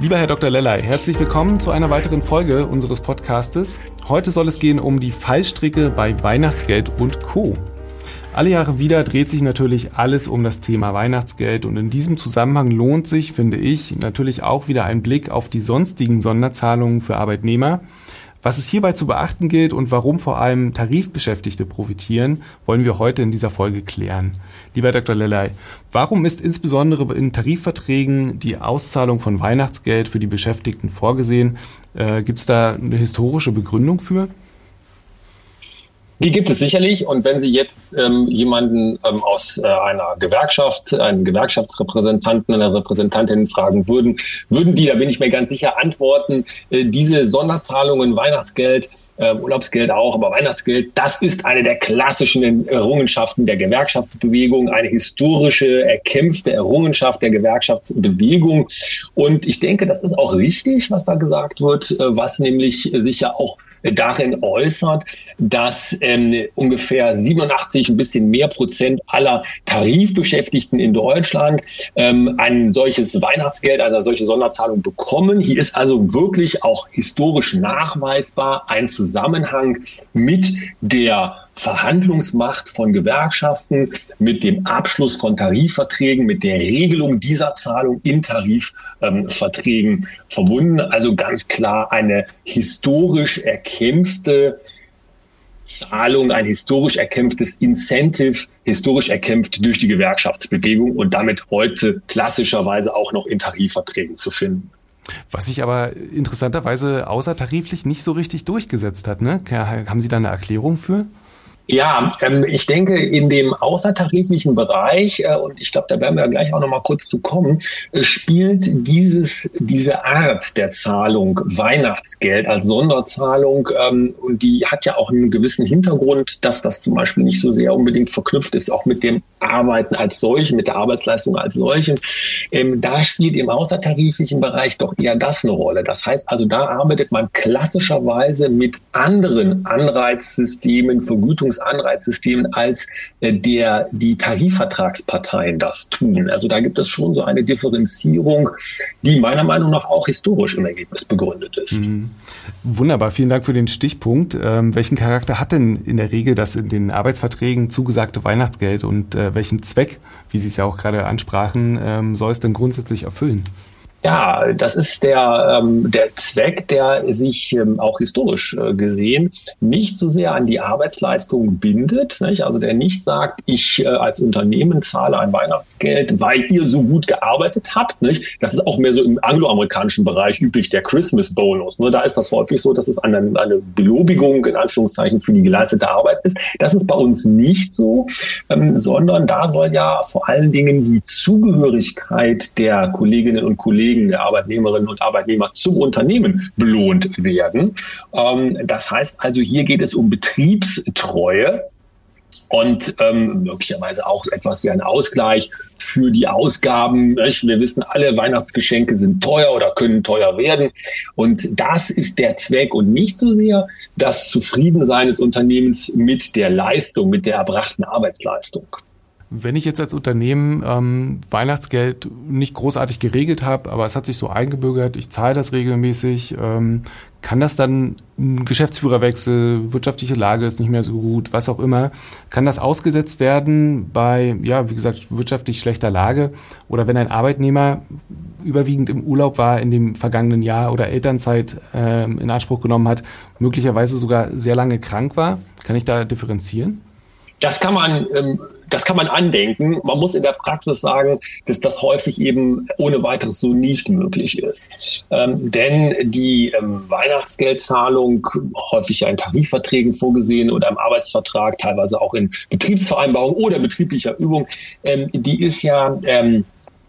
Lieber Herr Dr. Lellay, herzlich willkommen zu einer weiteren Folge unseres Podcastes. Heute soll es gehen um die Fallstricke bei Weihnachtsgeld und Co. Alle Jahre wieder dreht sich natürlich alles um das Thema Weihnachtsgeld und in diesem Zusammenhang lohnt sich, finde ich, natürlich auch wieder ein Blick auf die sonstigen Sonderzahlungen für Arbeitnehmer. Was es hierbei zu beachten gilt und warum vor allem Tarifbeschäftigte profitieren, wollen wir heute in dieser Folge klären. Lieber Dr. Lellay, warum ist insbesondere in Tarifverträgen die Auszahlung von Weihnachtsgeld für die Beschäftigten vorgesehen? Äh, Gibt es da eine historische Begründung für? Die gibt es sicherlich. Und wenn Sie jetzt ähm, jemanden ähm, aus äh, einer Gewerkschaft, einen Gewerkschaftsrepräsentanten, eine Repräsentantin fragen würden, würden die, da bin ich mir ganz sicher, antworten, äh, diese Sonderzahlungen, Weihnachtsgeld, äh, Urlaubsgeld auch, aber Weihnachtsgeld, das ist eine der klassischen Errungenschaften der Gewerkschaftsbewegung, eine historische, erkämpfte Errungenschaft der Gewerkschaftsbewegung. Und ich denke, das ist auch richtig, was da gesagt wird, äh, was nämlich sicher auch darin äußert, dass ähm, ungefähr 87, ein bisschen mehr Prozent aller Tarifbeschäftigten in Deutschland ähm, ein solches Weihnachtsgeld, eine solche Sonderzahlung bekommen. Hier ist also wirklich auch historisch nachweisbar ein Zusammenhang mit der Verhandlungsmacht von Gewerkschaften, mit dem Abschluss von Tarifverträgen, mit der Regelung dieser Zahlung in Tarifverträgen ähm, verbunden. Also ganz klar eine historisch erkämpfte Zahlung, ein historisch erkämpftes Incentive, historisch erkämpft durch die Gewerkschaftsbewegung und damit heute klassischerweise auch noch in Tarifverträgen zu finden. Was sich aber interessanterweise außertariflich nicht so richtig durchgesetzt hat. Ne? Haben Sie da eine Erklärung für? Ja, ähm, ich denke, in dem außertariflichen Bereich, äh, und ich glaube, da werden wir gleich auch noch mal kurz zu kommen, äh, spielt dieses, diese Art der Zahlung Weihnachtsgeld als Sonderzahlung, ähm, und die hat ja auch einen gewissen Hintergrund, dass das zum Beispiel nicht so sehr unbedingt verknüpft ist, auch mit dem Arbeiten als solchen, mit der Arbeitsleistung als solchen. Ähm, da spielt im außertariflichen Bereich doch eher das eine Rolle. Das heißt also, da arbeitet man klassischerweise mit anderen Anreizsystemen, Vergütungs Anreizsystemen, als äh, der die Tarifvertragsparteien das tun. Also da gibt es schon so eine Differenzierung, die meiner Meinung nach auch historisch im Ergebnis begründet ist. Mhm. Wunderbar, vielen Dank für den Stichpunkt. Ähm, welchen Charakter hat denn in der Regel das in den Arbeitsverträgen zugesagte Weihnachtsgeld und äh, welchen Zweck, wie Sie es ja auch gerade ansprachen, ähm, soll es denn grundsätzlich erfüllen? Ja, das ist der, ähm, der Zweck, der sich ähm, auch historisch äh, gesehen nicht so sehr an die Arbeitsleistung bindet. Nicht? Also der nicht sagt, ich äh, als Unternehmen zahle ein Weihnachtsgeld, weil ihr so gut gearbeitet habt. Nicht? Das ist auch mehr so im angloamerikanischen Bereich üblich, der Christmas Bonus. Ne? Da ist das häufig so, dass es eine, eine Belobigung in Anführungszeichen für die geleistete Arbeit ist. Das ist bei uns nicht so, ähm, sondern da soll ja vor allen Dingen die Zugehörigkeit der Kolleginnen und Kollegen Kollegen, der Arbeitnehmerinnen und Arbeitnehmer zum Unternehmen belohnt werden. Ähm, das heißt also, hier geht es um Betriebstreue und ähm, möglicherweise auch etwas wie ein Ausgleich für die Ausgaben. Wir wissen alle, Weihnachtsgeschenke sind teuer oder können teuer werden. Und das ist der Zweck und nicht so sehr das Zufriedensein des Unternehmens mit der Leistung, mit der erbrachten Arbeitsleistung. Wenn ich jetzt als Unternehmen ähm, Weihnachtsgeld nicht großartig geregelt habe, aber es hat sich so eingebürgert, ich zahle das regelmäßig, ähm, kann das dann Geschäftsführerwechsel, wirtschaftliche Lage ist nicht mehr so gut, was auch immer, kann das ausgesetzt werden bei, ja, wie gesagt, wirtschaftlich schlechter Lage oder wenn ein Arbeitnehmer überwiegend im Urlaub war in dem vergangenen Jahr oder Elternzeit ähm, in Anspruch genommen hat, möglicherweise sogar sehr lange krank war, kann ich da differenzieren? Das kann man, ähm, das kann man andenken. Man muss in der Praxis sagen, dass das häufig eben ohne weiteres so nicht möglich ist. Ähm, denn die ähm, Weihnachtsgeldzahlung, häufig ja in Tarifverträgen vorgesehen oder im Arbeitsvertrag, teilweise auch in Betriebsvereinbarung oder betrieblicher Übung, die ist ja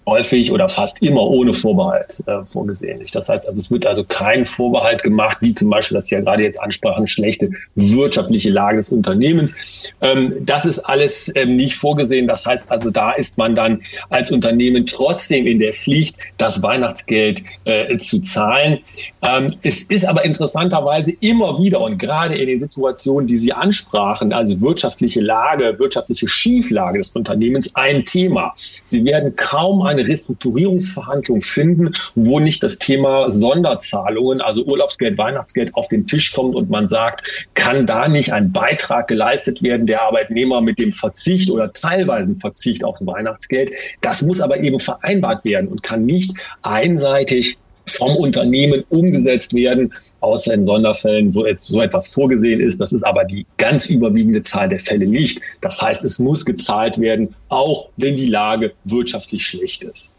häufig oder fast immer ohne Vorbehalt äh, vorgesehen. Das heißt, also es wird also kein Vorbehalt gemacht, wie zum Beispiel, das Sie ja gerade jetzt ansprachen, schlechte wirtschaftliche Lage des Unternehmens. Ähm, das ist alles ähm, nicht vorgesehen. Das heißt also, da ist man dann als Unternehmen trotzdem in der Pflicht, das Weihnachtsgeld äh, zu zahlen. Ähm, es ist aber interessanterweise immer wieder und gerade in den Situationen, die Sie ansprachen, also wirtschaftliche Lage, wirtschaftliche Schieflage des Unternehmens, ein Thema. Sie werden kaum eine Restrukturierungsverhandlung finden, wo nicht das Thema Sonderzahlungen, also Urlaubsgeld, Weihnachtsgeld auf den Tisch kommt und man sagt, kann da nicht ein Beitrag geleistet werden, der Arbeitnehmer mit dem Verzicht oder teilweisen Verzicht aufs Weihnachtsgeld. Das muss aber eben vereinbart werden und kann nicht einseitig vom Unternehmen umgesetzt werden, außer in Sonderfällen, wo jetzt so etwas vorgesehen ist. Das ist aber die ganz überwiegende Zahl der Fälle nicht. Das heißt, es muss gezahlt werden, auch wenn die Lage wirtschaftlich schlecht ist.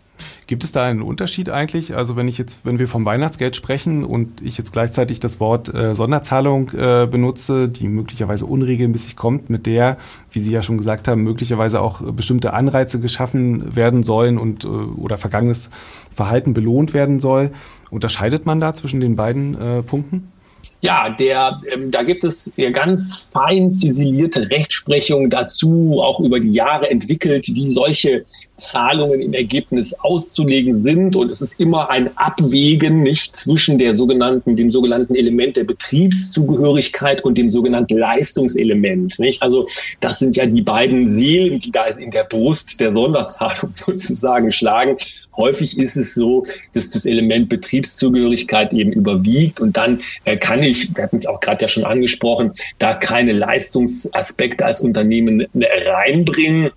Gibt es da einen Unterschied eigentlich? Also wenn ich jetzt, wenn wir vom Weihnachtsgeld sprechen und ich jetzt gleichzeitig das Wort äh, Sonderzahlung äh, benutze, die möglicherweise unregelmäßig kommt, mit der, wie Sie ja schon gesagt haben, möglicherweise auch bestimmte Anreize geschaffen werden sollen und äh, oder vergangenes Verhalten belohnt werden soll, unterscheidet man da zwischen den beiden äh, Punkten? Ja, der, ähm, da gibt es ja ganz fein ziselierte Rechtsprechung dazu, auch über die Jahre entwickelt, wie solche Zahlungen im Ergebnis auszulegen sind. Und es ist immer ein Abwägen nicht zwischen der sogenannten, dem sogenannten Element der Betriebszugehörigkeit und dem sogenannten Leistungselement. Nicht? Also das sind ja die beiden Seelen, die da in der Brust der Sonderzahlung sozusagen schlagen. Häufig ist es so, dass das Element Betriebszugehörigkeit eben überwiegt und dann äh, kann ich, wir hatten es auch gerade ja schon angesprochen, da keine Leistungsaspekte als Unternehmen äh, reinbringen.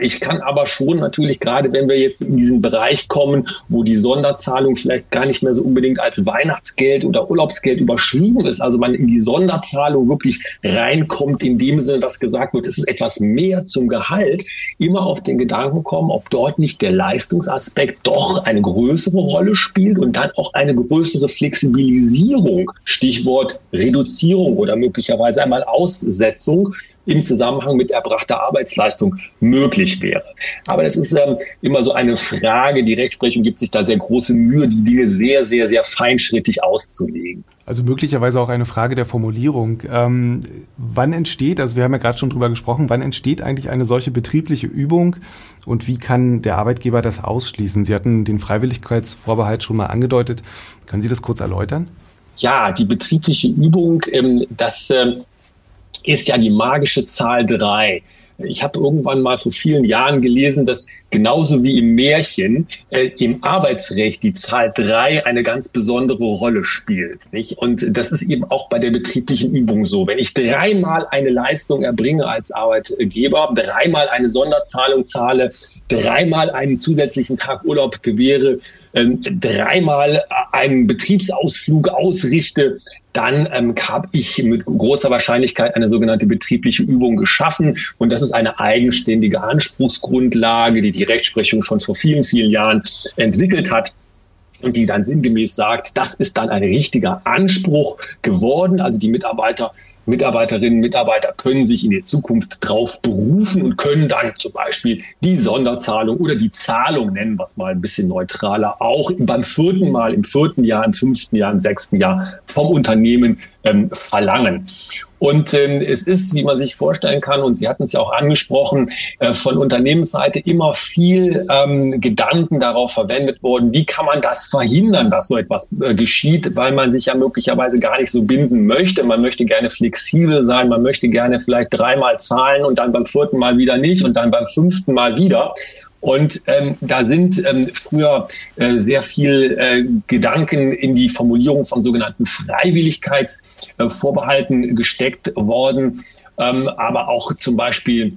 Ich kann aber schon natürlich, gerade wenn wir jetzt in diesen Bereich kommen, wo die Sonderzahlung vielleicht gar nicht mehr so unbedingt als Weihnachtsgeld oder Urlaubsgeld überschrieben ist, also man in die Sonderzahlung wirklich reinkommt, in dem Sinne, dass gesagt wird, es ist etwas mehr zum Gehalt, immer auf den Gedanken kommen, ob dort nicht der Leistungsaspekt doch eine größere Rolle spielt und dann auch eine größere Flexibilisierung, Stichwort Reduzierung oder möglicherweise einmal Aussetzung im Zusammenhang mit erbrachter Arbeitsleistung möglich wäre. Aber das ist ähm, immer so eine Frage. Die Rechtsprechung gibt sich da sehr große Mühe, die Dinge sehr, sehr, sehr feinschrittig auszulegen. Also möglicherweise auch eine Frage der Formulierung. Ähm, wann entsteht, also wir haben ja gerade schon drüber gesprochen, wann entsteht eigentlich eine solche betriebliche Übung und wie kann der Arbeitgeber das ausschließen? Sie hatten den Freiwilligkeitsvorbehalt schon mal angedeutet. Können Sie das kurz erläutern? Ja, die betriebliche Übung, ähm, das ähm, ist ja die magische Zahl drei. Ich habe irgendwann mal vor vielen Jahren gelesen, dass genauso wie im Märchen äh, im Arbeitsrecht die Zahl drei eine ganz besondere Rolle spielt. Nicht? Und das ist eben auch bei der betrieblichen Übung so. Wenn ich dreimal eine Leistung erbringe als Arbeitgeber, dreimal eine Sonderzahlung zahle, dreimal einen zusätzlichen Tag Urlaub gewähre, ähm, dreimal einen Betriebsausflug ausrichte, dann ähm, habe ich mit großer Wahrscheinlichkeit eine sogenannte betriebliche Übung geschaffen. Und das ist eine eigenständige Anspruchsgrundlage, die die Rechtsprechung schon vor vielen, vielen Jahren entwickelt hat und die dann sinngemäß sagt, das ist dann ein richtiger Anspruch geworden. Also die Mitarbeiter Mitarbeiterinnen und Mitarbeiter können sich in der Zukunft drauf berufen und können dann zum Beispiel die Sonderzahlung oder die Zahlung nennen, was mal ein bisschen neutraler, auch beim vierten Mal, im vierten Jahr, im fünften Jahr, im sechsten Jahr vom Unternehmen ähm, verlangen. Und ähm, es ist, wie man sich vorstellen kann, und Sie hatten es ja auch angesprochen, äh, von Unternehmensseite immer viel ähm, Gedanken darauf verwendet worden, wie kann man das verhindern, dass so etwas äh, geschieht, weil man sich ja möglicherweise gar nicht so binden möchte. Man möchte gerne flexibel sein, man möchte gerne vielleicht dreimal zahlen und dann beim vierten Mal wieder nicht und dann beim fünften Mal wieder. Und ähm, da sind ähm, früher äh, sehr viel äh, Gedanken in die Formulierung von sogenannten Freiwilligkeitsvorbehalten äh, gesteckt worden, ähm, aber auch zum Beispiel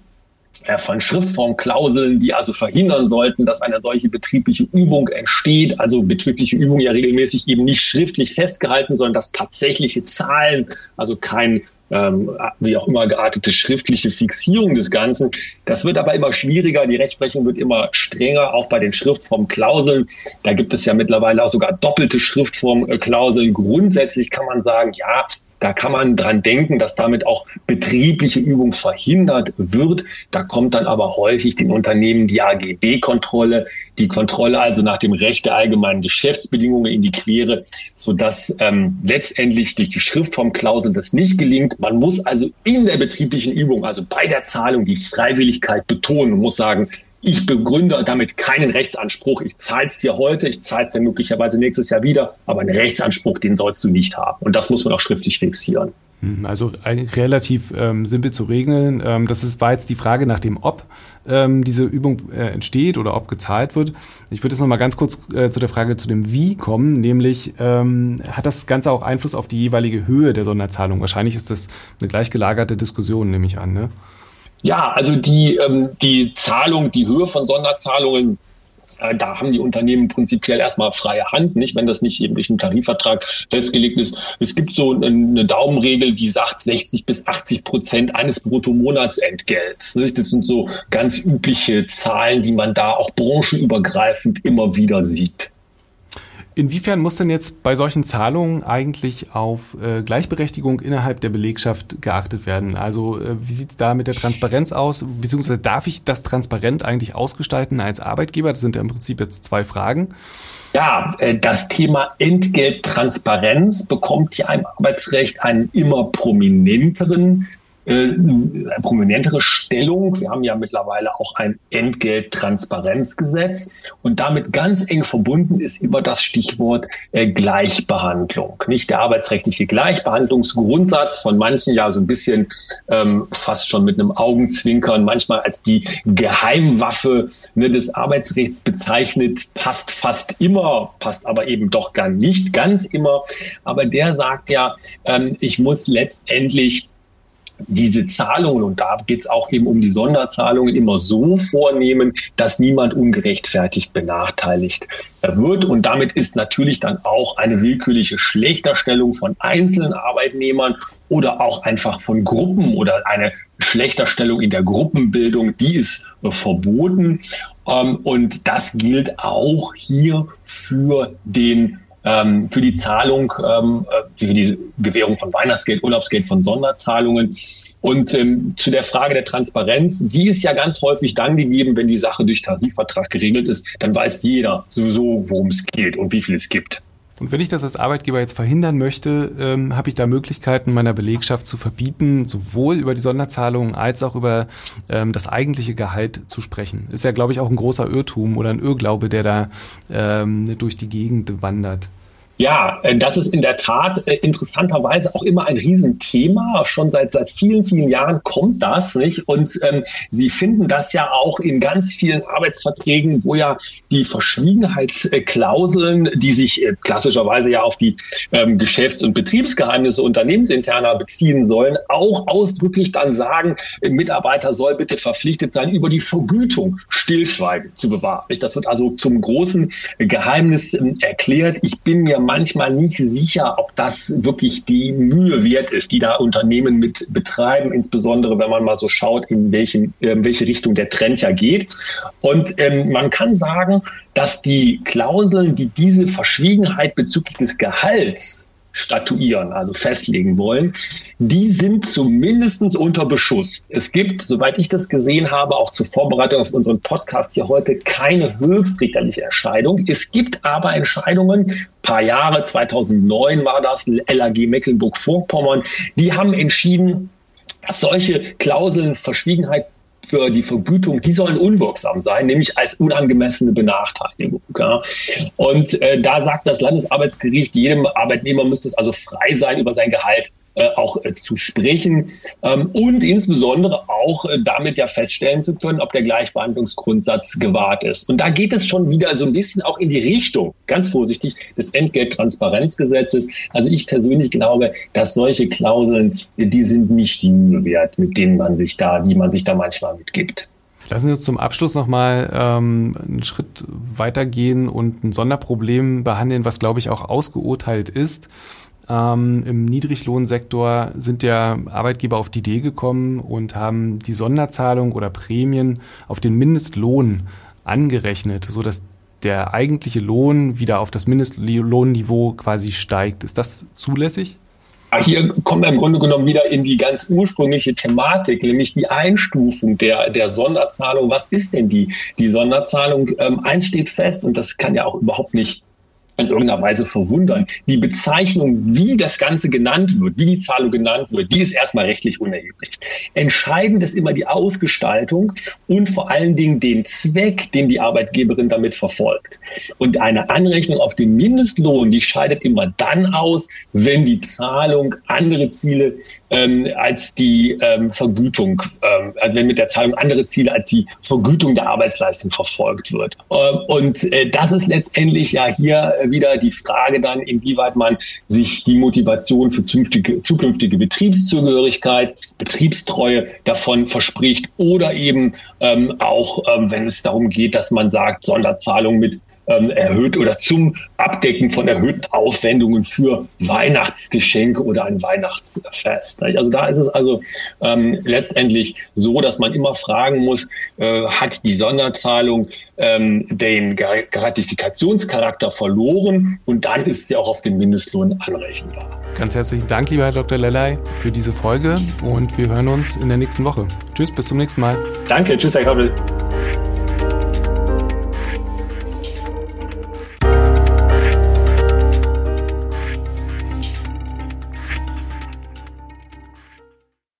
von Schriftformklauseln, die also verhindern sollten, dass eine solche betriebliche Übung entsteht. Also betriebliche Übung ja regelmäßig eben nicht schriftlich festgehalten, sondern dass tatsächliche Zahlen, also kein ähm, wie auch immer geartete schriftliche Fixierung des Ganzen. Das wird aber immer schwieriger. Die Rechtsprechung wird immer strenger, auch bei den Schriftformklauseln. Da gibt es ja mittlerweile auch sogar doppelte Schriftformklauseln. Grundsätzlich kann man sagen, ja, Da kann man dran denken, dass damit auch betriebliche Übung verhindert wird. Da kommt dann aber häufig den Unternehmen die AGB-Kontrolle, die Kontrolle also nach dem Recht der allgemeinen Geschäftsbedingungen in die Quere, sodass ähm, letztendlich durch die Schriftformklausel das nicht gelingt. Man muss also in der betrieblichen Übung, also bei der Zahlung, die Freiwilligkeit betonen und muss sagen, ich begründe damit keinen Rechtsanspruch. Ich zahle es dir heute, ich zahle es dir möglicherweise nächstes Jahr wieder, aber einen Rechtsanspruch, den sollst du nicht haben. Und das muss man auch schriftlich fixieren. Hm, also relativ ähm, simpel zu regeln. Ähm, das ist, war jetzt die Frage nach dem Ob ähm, diese Übung äh, entsteht oder ob gezahlt wird. Ich würde jetzt noch mal ganz kurz äh, zu der Frage zu dem Wie kommen, nämlich ähm, hat das Ganze auch Einfluss auf die jeweilige Höhe der Sonderzahlung? Wahrscheinlich ist das eine gleichgelagerte Diskussion, nehme ich an. Ne? Ja, also die, ähm, die Zahlung, die Höhe von Sonderzahlungen, äh, da haben die Unternehmen prinzipiell erstmal freie Hand, nicht, wenn das nicht eben durch einen Tarifvertrag festgelegt ist. Es gibt so eine Daumenregel, die sagt 60 bis 80 Prozent eines Bruttomonatsentgelts. Nicht? Das sind so ganz übliche Zahlen, die man da auch branchenübergreifend immer wieder sieht. Inwiefern muss denn jetzt bei solchen Zahlungen eigentlich auf äh, Gleichberechtigung innerhalb der Belegschaft geachtet werden? Also äh, wie sieht es da mit der Transparenz aus? Beziehungsweise darf ich das transparent eigentlich ausgestalten als Arbeitgeber? Das sind ja im Prinzip jetzt zwei Fragen. Ja, äh, das Thema Entgelttransparenz bekommt ja im Arbeitsrecht einen immer prominenteren äh, prominentere Stellung. Wir haben ja mittlerweile auch ein Entgelttransparenzgesetz und damit ganz eng verbunden ist immer das Stichwort äh, Gleichbehandlung. Nicht der arbeitsrechtliche Gleichbehandlungsgrundsatz von manchen ja so ein bisschen ähm, fast schon mit einem Augenzwinkern, manchmal als die Geheimwaffe ne, des Arbeitsrechts bezeichnet, passt fast immer, passt aber eben doch gar nicht ganz immer. Aber der sagt ja, ähm, ich muss letztendlich diese Zahlungen, und da geht es auch eben um die Sonderzahlungen, immer so vornehmen, dass niemand ungerechtfertigt benachteiligt wird. Und damit ist natürlich dann auch eine willkürliche Schlechterstellung von einzelnen Arbeitnehmern oder auch einfach von Gruppen oder eine Schlechterstellung in der Gruppenbildung, die ist verboten. Ähm, und das gilt auch hier für den ähm, für die Zahlung, ähm, äh, für die Gewährung von Weihnachtsgeld, Urlaubsgeld, von Sonderzahlungen. Und ähm, zu der Frage der Transparenz, die ist ja ganz häufig dann gegeben, wenn die Sache durch Tarifvertrag geregelt ist, dann weiß jeder sowieso, worum es geht und wie viel es gibt. Und wenn ich das als Arbeitgeber jetzt verhindern möchte, ähm, habe ich da Möglichkeiten, meiner Belegschaft zu verbieten, sowohl über die Sonderzahlungen als auch über ähm, das eigentliche Gehalt zu sprechen. Ist ja, glaube ich, auch ein großer Irrtum oder ein Irrglaube, der da ähm, durch die Gegend wandert. Ja, äh, das ist in der Tat äh, interessanterweise auch immer ein Riesenthema. Schon seit, seit vielen, vielen Jahren kommt das, nicht? Und ähm, Sie finden das ja auch in ganz vielen Arbeitsverträgen, wo ja die Verschwiegenheitsklauseln, die sich äh, klassischerweise ja auf die ähm, Geschäfts- und Betriebsgeheimnisse unternehmensinterner beziehen sollen, auch ausdrücklich dann sagen, Mitarbeiter soll bitte verpflichtet sein, über die Vergütung Stillschweigen zu bewahren. Das wird also zum großen Geheimnis ähm, erklärt. Ich bin mir manchmal nicht sicher, ob das wirklich die Mühe wert ist, die da Unternehmen mit betreiben, insbesondere wenn man mal so schaut, in welchen, in ähm, welche Richtung der Trend ja geht. Und ähm, man kann sagen, dass die Klauseln, die diese Verschwiegenheit bezüglich des Gehalts statuieren, also festlegen wollen, die sind zumindest unter Beschuss. Es gibt, soweit ich das gesehen habe, auch zur Vorbereitung auf unseren Podcast hier heute keine höchstrichterliche Entscheidung. Es gibt aber Entscheidungen, paar Jahre, 2009 war das, LAG Mecklenburg-Vorpommern, die haben entschieden, dass solche Klauseln Verschwiegenheit für die Vergütung, die sollen unwirksam sein, nämlich als unangemessene Benachteiligung. Ja. Und äh, da sagt das Landesarbeitsgericht, jedem Arbeitnehmer müsste es also frei sein, über sein Gehalt äh, auch äh, zu sprechen ähm, und insbesondere auch äh, damit ja feststellen zu können, ob der Gleichbehandlungsgrundsatz gewahrt ist. Und da geht es schon wieder so ein bisschen auch in die Richtung, ganz vorsichtig, des Entgelttransparenzgesetzes. Also ich persönlich glaube, dass solche Klauseln, die sind nicht die Mühe wert, mit denen man sich da, die man sich da manchmal mitgibt. Lassen Sie uns zum Abschluss nochmal ähm, einen Schritt weitergehen und ein Sonderproblem behandeln, was, glaube ich, auch ausgeurteilt ist. Ähm, Im Niedriglohnsektor sind ja Arbeitgeber auf die Idee gekommen und haben die Sonderzahlung oder Prämien auf den Mindestlohn angerechnet, sodass der eigentliche Lohn wieder auf das Mindestlohnniveau quasi steigt. Ist das zulässig? hier kommen wir im Grunde genommen wieder in die ganz ursprüngliche Thematik, nämlich die Einstufung der, der Sonderzahlung. Was ist denn die, die Sonderzahlung? Ähm, eins steht fest, und das kann ja auch überhaupt nicht in irgendeiner Weise verwundern. Die Bezeichnung, wie das Ganze genannt wird, wie die Zahlung genannt wird, die ist erstmal rechtlich unerheblich. Entscheidend ist immer die Ausgestaltung und vor allen Dingen den Zweck, den die Arbeitgeberin damit verfolgt. Und eine Anrechnung auf den Mindestlohn, die scheidet immer dann aus, wenn die Zahlung andere Ziele ähm, als die ähm, Vergütung, ähm, also wenn mit der Zahlung andere Ziele als die Vergütung der Arbeitsleistung verfolgt wird. Ähm, und äh, das ist letztendlich ja hier wieder die Frage dann, inwieweit man sich die Motivation für zukünftige, zukünftige Betriebszugehörigkeit, Betriebstreue davon verspricht oder eben ähm, auch, ähm, wenn es darum geht, dass man sagt, Sonderzahlung mit ähm, erhöht oder zum Abdecken von erhöhten Aufwendungen für Weihnachtsgeschenke oder ein Weihnachtsfest. Also da ist es also ähm, letztendlich so, dass man immer fragen muss, äh, hat die Sonderzahlung ähm, den Gratifikationscharakter verloren und dann ist sie auch auf den Mindestlohn anrechenbar. Ganz herzlichen Dank, lieber Herr Dr. Lellay, für diese Folge und wir hören uns in der nächsten Woche. Tschüss, bis zum nächsten Mal. Danke, tschüss, Herr Kappel.